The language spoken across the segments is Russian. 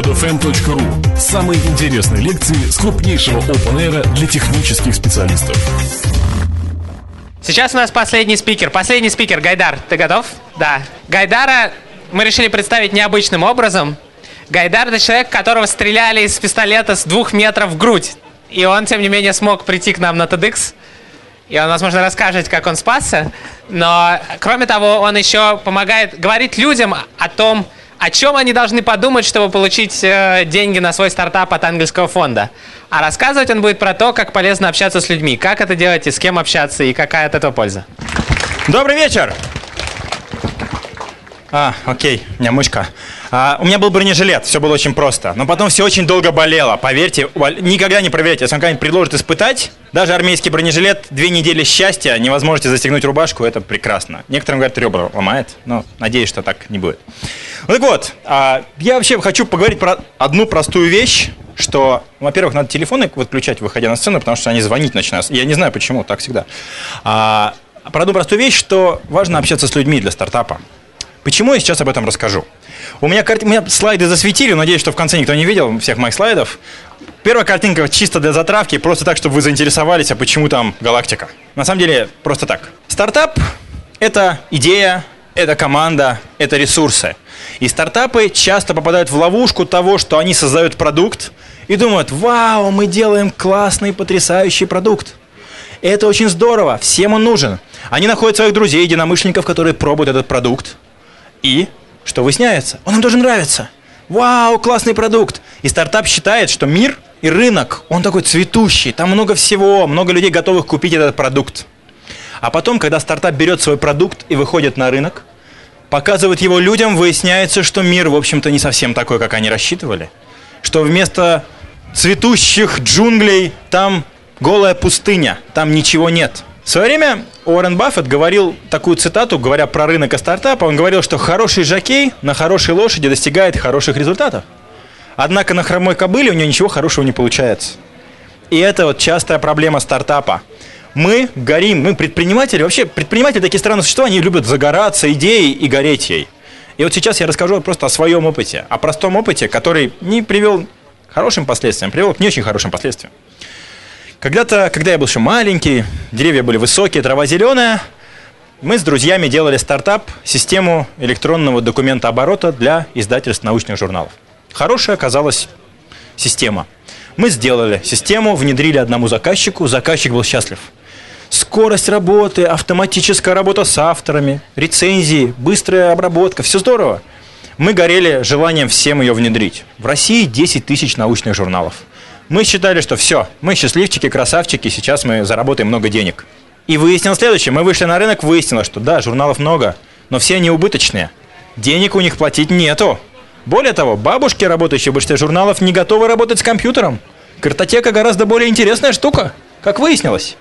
podfm.ru Самые интересные лекции с крупнейшего open для технических специалистов. Сейчас у нас последний спикер. Последний спикер, Гайдар. Ты готов? Да. Гайдара мы решили представить необычным образом. Гайдар – это человек, которого стреляли из пистолета с двух метров в грудь. И он, тем не менее, смог прийти к нам на TEDx. И он, возможно, расскажет, как он спасся. Но, кроме того, он еще помогает говорить людям о том, о чем они должны подумать, чтобы получить э, деньги на свой стартап от ангельского фонда. А рассказывать он будет про то, как полезно общаться с людьми, как это делать и с кем общаться, и какая от этого польза. Добрый вечер! А, окей, у меня мышка. А, у меня был бронежилет, все было очень просто. Но потом все очень долго болело. Поверьте, никогда не проверяйте. Если вам кого-нибудь предложит испытать, даже армейский бронежилет, две недели счастья, не возможете застегнуть рубашку, это прекрасно. Некоторым говорят, ребра ломает, но надеюсь, что так не будет. Ну так вот, а, я вообще хочу поговорить про одну простую вещь, что, во-первых, надо телефоны выключать, выходя на сцену, потому что они звонить начинают. Я не знаю почему, так всегда. А, про одну простую вещь, что важно общаться с людьми для стартапа. Почему я сейчас об этом расскажу? У меня, карт... у меня слайды засветили, надеюсь, что в конце никто не видел всех моих слайдов. Первая картинка чисто для затравки, просто так, чтобы вы заинтересовались, а почему там галактика. На самом деле, просто так. Стартап – это идея, это команда, это ресурсы. И стартапы часто попадают в ловушку того, что они создают продукт и думают, вау, мы делаем классный, потрясающий продукт. Это очень здорово, всем он нужен. Они находят своих друзей, единомышленников, которые пробуют этот продукт, и что выясняется? Он им тоже нравится. Вау, классный продукт. И стартап считает, что мир и рынок, он такой цветущий, там много всего, много людей готовых купить этот продукт. А потом, когда стартап берет свой продукт и выходит на рынок, показывает его людям, выясняется, что мир, в общем-то, не совсем такой, как они рассчитывали. Что вместо цветущих джунглей там голая пустыня, там ничего нет – в свое время Уоррен Баффет говорил такую цитату, говоря про рынок и стартапа, он говорил, что хороший жокей на хорошей лошади достигает хороших результатов. Однако на хромой кобыле у него ничего хорошего не получается. И это вот частая проблема стартапа. Мы горим, мы предприниматели, вообще предприниматели такие странные существа, они любят загораться идеей и гореть ей. И вот сейчас я расскажу просто о своем опыте, о простом опыте, который не привел к хорошим последствиям, привел к не очень хорошим последствиям. Когда-то, когда я был еще маленький, деревья были высокие, трава зеленая, мы с друзьями делали стартап, систему электронного документа оборота для издательств научных журналов. Хорошая оказалась система. Мы сделали систему, внедрили одному заказчику, заказчик был счастлив. Скорость работы, автоматическая работа с авторами, рецензии, быстрая обработка, все здорово. Мы горели желанием всем ее внедрить. В России 10 тысяч научных журналов. Мы считали, что все, мы счастливчики, красавчики, сейчас мы заработаем много денег. И выяснилось следующее. Мы вышли на рынок, выяснилось, что да, журналов много, но все они убыточные. Денег у них платить нету. Более того, бабушки, работающие в большинстве журналов, не готовы работать с компьютером. Картотека гораздо более интересная штука, как выяснилось.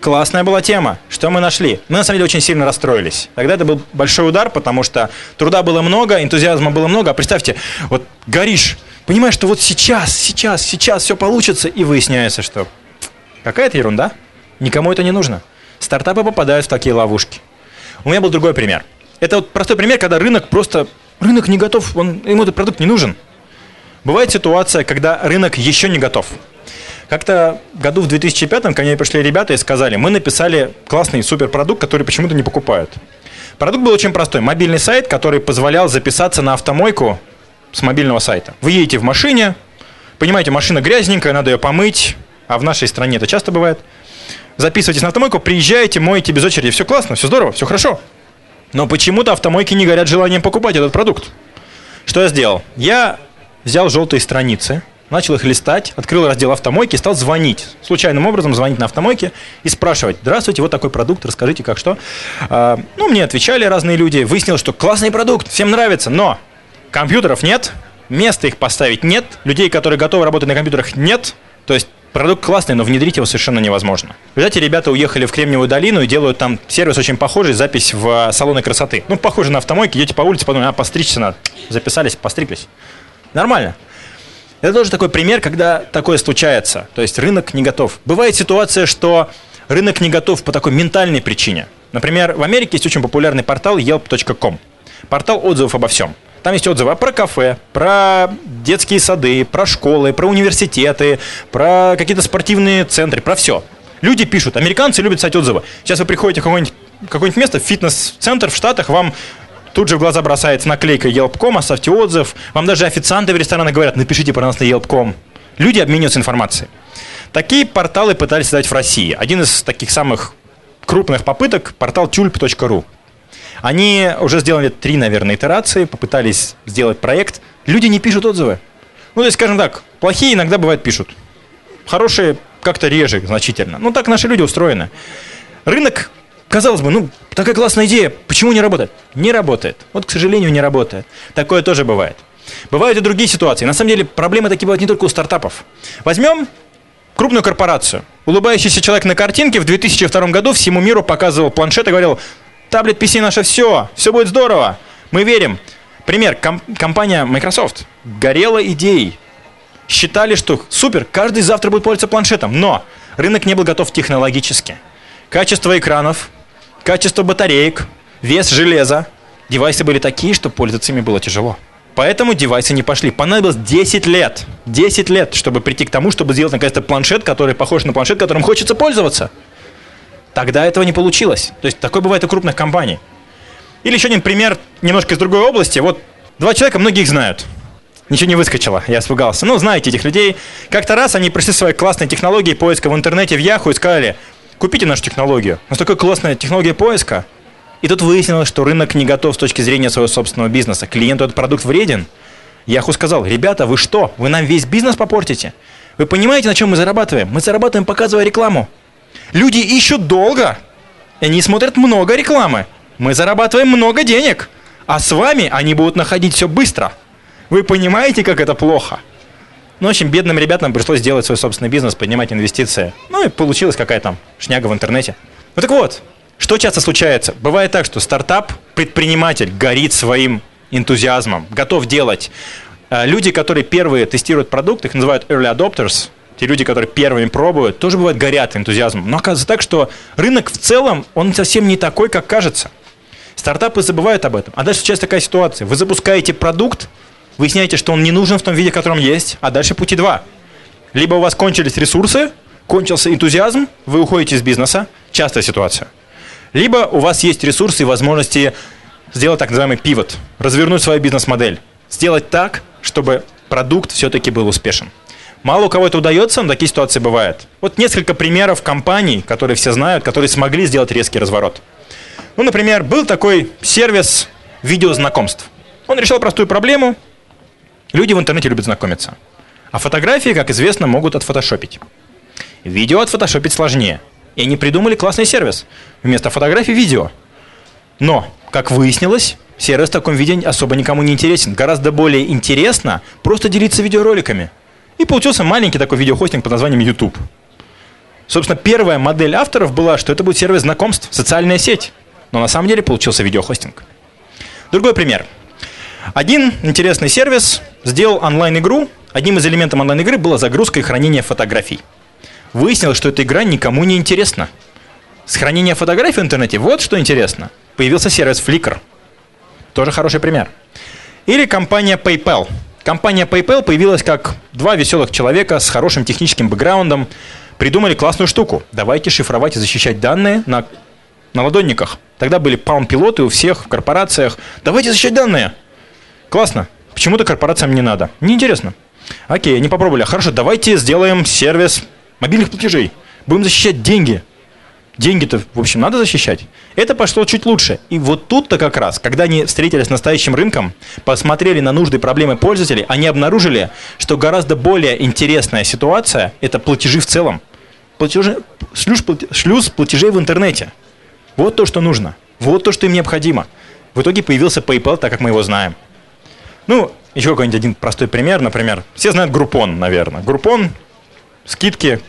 Классная была тема. Что мы нашли? Мы, на самом деле, очень сильно расстроились. Тогда это был большой удар, потому что труда было много, энтузиазма было много. А представьте, вот горишь понимаешь, что вот сейчас, сейчас, сейчас все получится, и выясняется, что какая-то ерунда, никому это не нужно. Стартапы попадают в такие ловушки. У меня был другой пример. Это вот простой пример, когда рынок просто, рынок не готов, он, ему этот продукт не нужен. Бывает ситуация, когда рынок еще не готов. Как-то году в 2005 ко мне пришли ребята и сказали, мы написали классный суперпродукт, который почему-то не покупают. Продукт был очень простой. Мобильный сайт, который позволял записаться на автомойку с мобильного сайта. Вы едете в машине, понимаете, машина грязненькая, надо ее помыть, а в нашей стране это часто бывает. Записывайтесь на автомойку, приезжаете, моете без очереди, все классно, все здорово, все хорошо. Но почему-то автомойки не горят желанием покупать этот продукт. Что я сделал? Я взял желтые страницы, начал их листать, открыл раздел автомойки и стал звонить. Случайным образом звонить на автомойке и спрашивать, здравствуйте, вот такой продукт, расскажите, как что. А, ну, мне отвечали разные люди, выяснилось, что классный продукт, всем нравится, но Компьютеров нет, места их поставить нет, людей, которые готовы работать на компьютерах, нет. То есть продукт классный, но внедрить его совершенно невозможно. Результате ребята уехали в Кремниевую долину и делают там сервис очень похожий, запись в салоны красоты. Ну, похоже на автомойки, идете по улице, подумали, а, постричься надо. Записались, постриглись. Нормально. Это тоже такой пример, когда такое случается. То есть рынок не готов. Бывает ситуация, что рынок не готов по такой ментальной причине. Например, в Америке есть очень популярный портал yelp.com. Портал отзывов обо всем. Там есть отзывы про кафе, про детские сады, про школы, про университеты, про какие-то спортивные центры, про все. Люди пишут, американцы любят писать отзывы. Сейчас вы приходите в какое-нибудь, какое-нибудь место, фитнес-центр в Штатах, вам тут же в глаза бросается наклейка Yelp.com, оставьте отзыв. Вам даже официанты в ресторанах говорят, напишите про нас на Yelp.com. Люди обмениваются информацией. Такие порталы пытались создать в России. Один из таких самых крупных попыток – портал tulp.ru. Они уже сделали три, наверное, итерации, попытались сделать проект. Люди не пишут отзывы. Ну, то есть, скажем так, плохие иногда бывают пишут. Хорошие как-то реже значительно. Ну, так наши люди устроены. Рынок, казалось бы, ну, такая классная идея, почему не работает? Не работает. Вот, к сожалению, не работает. Такое тоже бывает. Бывают и другие ситуации. На самом деле, проблемы такие бывают не только у стартапов. Возьмем крупную корпорацию. Улыбающийся человек на картинке в 2002 году всему миру показывал планшет и говорил, таблет PC наше все, все будет здорово, мы верим. Пример, ком- компания Microsoft горела идеей, считали, что супер, каждый завтра будет пользоваться планшетом, но рынок не был готов технологически. Качество экранов, качество батареек, вес железа, девайсы были такие, что пользоваться ими было тяжело. Поэтому девайсы не пошли. Понадобилось 10 лет. 10 лет, чтобы прийти к тому, чтобы сделать наконец-то планшет, который похож на планшет, которым хочется пользоваться. Тогда этого не получилось. То есть такое бывает у крупных компаний. Или еще один пример немножко из другой области. Вот два человека, многие их знают. Ничего не выскочило, я испугался. Ну, знаете этих людей. Как-то раз они пришли своей классной технологией поиска в интернете, в Яху и сказали, купите нашу технологию. У нас такая классная технология поиска. И тут выяснилось, что рынок не готов с точки зрения своего собственного бизнеса. Клиенту этот продукт вреден. Яху сказал, ребята, вы что, вы нам весь бизнес попортите? Вы понимаете, на чем мы зарабатываем? Мы зарабатываем, показывая рекламу. Люди ищут долго, они смотрят много рекламы. Мы зарабатываем много денег, а с вами они будут находить все быстро. Вы понимаете, как это плохо? Ну, в общем, бедным ребятам пришлось делать свой собственный бизнес, поднимать инвестиции. Ну и получилась какая-то там шняга в интернете. Ну так вот, что часто случается? Бывает так, что стартап, предприниматель горит своим энтузиазмом, готов делать. А люди, которые первые тестируют продукт, их называют early adopters, те люди, которые первыми пробуют, тоже бывают горят энтузиазмом. Но оказывается так, что рынок в целом, он совсем не такой, как кажется. Стартапы забывают об этом. А дальше сейчас такая ситуация. Вы запускаете продукт, выясняете, что он не нужен в том виде, в котором есть, а дальше пути два. Либо у вас кончились ресурсы, кончился энтузиазм, вы уходите из бизнеса. Частая ситуация. Либо у вас есть ресурсы и возможности сделать так называемый пивот, развернуть свою бизнес-модель, сделать так, чтобы продукт все-таки был успешен. Мало у кого это удается, но такие ситуации бывают. Вот несколько примеров компаний, которые все знают, которые смогли сделать резкий разворот. Ну, например, был такой сервис видеознакомств. Он решил простую проблему. Люди в интернете любят знакомиться. А фотографии, как известно, могут отфотошопить. Видео отфотошопить сложнее. И они придумали классный сервис. Вместо фотографий видео. Но, как выяснилось, сервис в таком виде особо никому не интересен. Гораздо более интересно просто делиться видеороликами – и получился маленький такой видеохостинг под названием YouTube. Собственно, первая модель авторов была, что это будет сервис знакомств, социальная сеть. Но на самом деле получился видеохостинг. Другой пример. Один интересный сервис сделал онлайн-игру. Одним из элементов онлайн-игры была загрузка и хранение фотографий. Выяснилось, что эта игра никому не интересна. С хранения фотографий в интернете вот что интересно. Появился сервис Flickr. Тоже хороший пример. Или компания PayPal – Компания PayPal появилась как два веселых человека с хорошим техническим бэкграундом. Придумали классную штуку. Давайте шифровать и защищать данные на, на ладонниках. Тогда были палм-пилоты у всех в корпорациях. Давайте защищать данные. Классно. Почему-то корпорациям не надо. Неинтересно. Окей, они попробовали. Хорошо, давайте сделаем сервис мобильных платежей. Будем защищать деньги. Деньги-то, в общем, надо защищать. Это пошло чуть лучше. И вот тут-то как раз, когда они встретились с настоящим рынком, посмотрели на нужды и проблемы пользователей, они обнаружили, что гораздо более интересная ситуация – это платежи в целом. Платежи, шлюз, шлюз платежей в интернете. Вот то, что нужно. Вот то, что им необходимо. В итоге появился PayPal, так как мы его знаем. Ну, еще какой-нибудь один простой пример, например. Все знают Groupon, наверное. Groupon, скидки,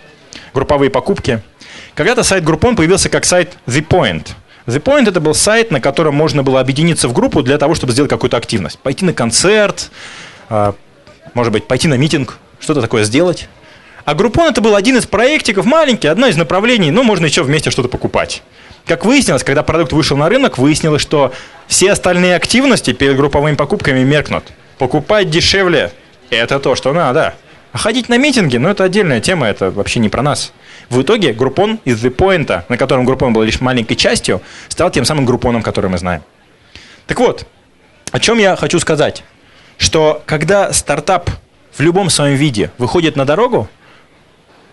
групповые покупки – когда-то сайт Groupon появился как сайт The Point. The Point это был сайт, на котором можно было объединиться в группу для того, чтобы сделать какую-то активность. Пойти на концерт, а, может быть, пойти на митинг, что-то такое сделать. А Groupon это был один из проектиков, маленький, одно из направлений, но можно еще вместе что-то покупать. Как выяснилось, когда продукт вышел на рынок, выяснилось, что все остальные активности перед групповыми покупками меркнут. Покупать дешевле – это то, что надо. А ходить на митинги, ну это отдельная тема, это вообще не про нас. В итоге группон из The Point, на котором группон был лишь маленькой частью, стал тем самым группоном, который мы знаем. Так вот, о чем я хочу сказать? Что когда стартап в любом своем виде выходит на дорогу,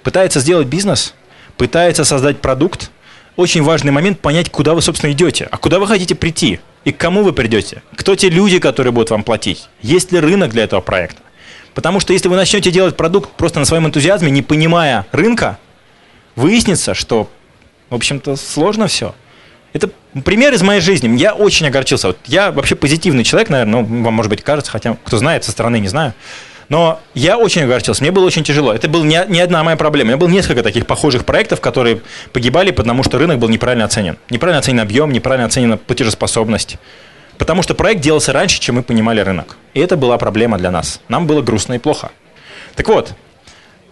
пытается сделать бизнес, пытается создать продукт, очень важный момент понять, куда вы, собственно, идете, а куда вы хотите прийти и к кому вы придете, кто те люди, которые будут вам платить, есть ли рынок для этого проекта. Потому что если вы начнете делать продукт просто на своем энтузиазме, не понимая рынка, выяснится, что, в общем-то, сложно все. Это пример из моей жизни. Я очень огорчился. Вот я вообще позитивный человек, наверное, ну, вам, может быть, кажется, хотя кто знает, со стороны не знаю. Но я очень огорчился, мне было очень тяжело. Это была не, не одна моя проблема. У меня было несколько таких похожих проектов, которые погибали, потому что рынок был неправильно оценен. Неправильно оценен объем, неправильно оценена платежеспособность. Потому что проект делался раньше, чем мы понимали рынок. И это была проблема для нас. Нам было грустно и плохо. Так вот,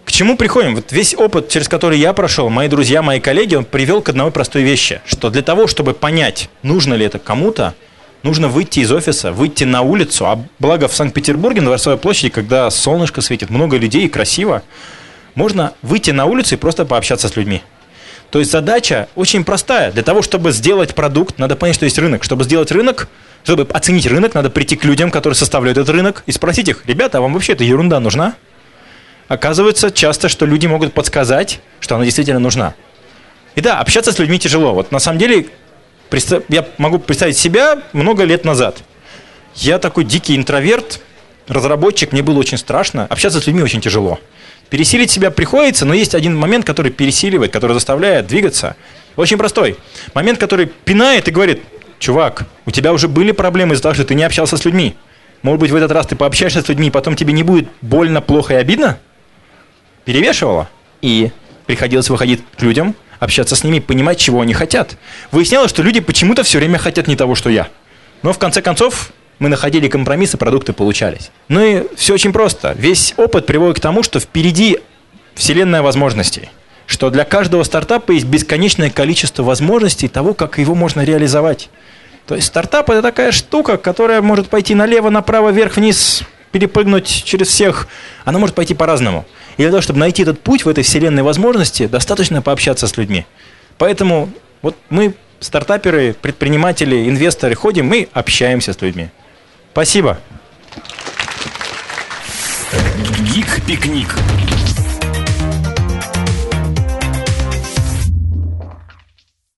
к чему приходим? Вот весь опыт, через который я прошел, мои друзья, мои коллеги, он привел к одной простой вещи, что для того, чтобы понять, нужно ли это кому-то, нужно выйти из офиса, выйти на улицу. А благо в Санкт-Петербурге, на Дворцовой площади, когда солнышко светит, много людей и красиво, можно выйти на улицу и просто пообщаться с людьми. То есть задача очень простая. Для того, чтобы сделать продукт, надо понять, что есть рынок. Чтобы сделать рынок, чтобы оценить рынок, надо прийти к людям, которые составляют этот рынок, и спросить их, ребята, а вам вообще эта ерунда нужна? Оказывается часто, что люди могут подсказать, что она действительно нужна. И да, общаться с людьми тяжело. Вот на самом деле я могу представить себя много лет назад. Я такой дикий интроверт, разработчик, мне было очень страшно. Общаться с людьми очень тяжело. Пересилить себя приходится, но есть один момент, который пересиливает, который заставляет двигаться. Очень простой. Момент, который пинает и говорит, чувак, у тебя уже были проблемы из-за того, что ты не общался с людьми. Может быть, в этот раз ты пообщаешься с людьми, и потом тебе не будет больно, плохо и обидно? Перевешивало. И приходилось выходить к людям, общаться с ними, понимать, чего они хотят. Выяснялось, что люди почему-то все время хотят не того, что я. Но в конце концов мы находили компромиссы, продукты получались. Ну и все очень просто. Весь опыт приводит к тому, что впереди вселенная возможностей. Что для каждого стартапа есть бесконечное количество возможностей того, как его можно реализовать. То есть стартап это такая штука, которая может пойти налево, направо, вверх, вниз, перепрыгнуть через всех. Она может пойти по-разному. И для того, чтобы найти этот путь в этой вселенной возможности, достаточно пообщаться с людьми. Поэтому вот мы, стартаперы, предприниматели, инвесторы, ходим, мы общаемся с людьми. Спасибо. Гик-пикник.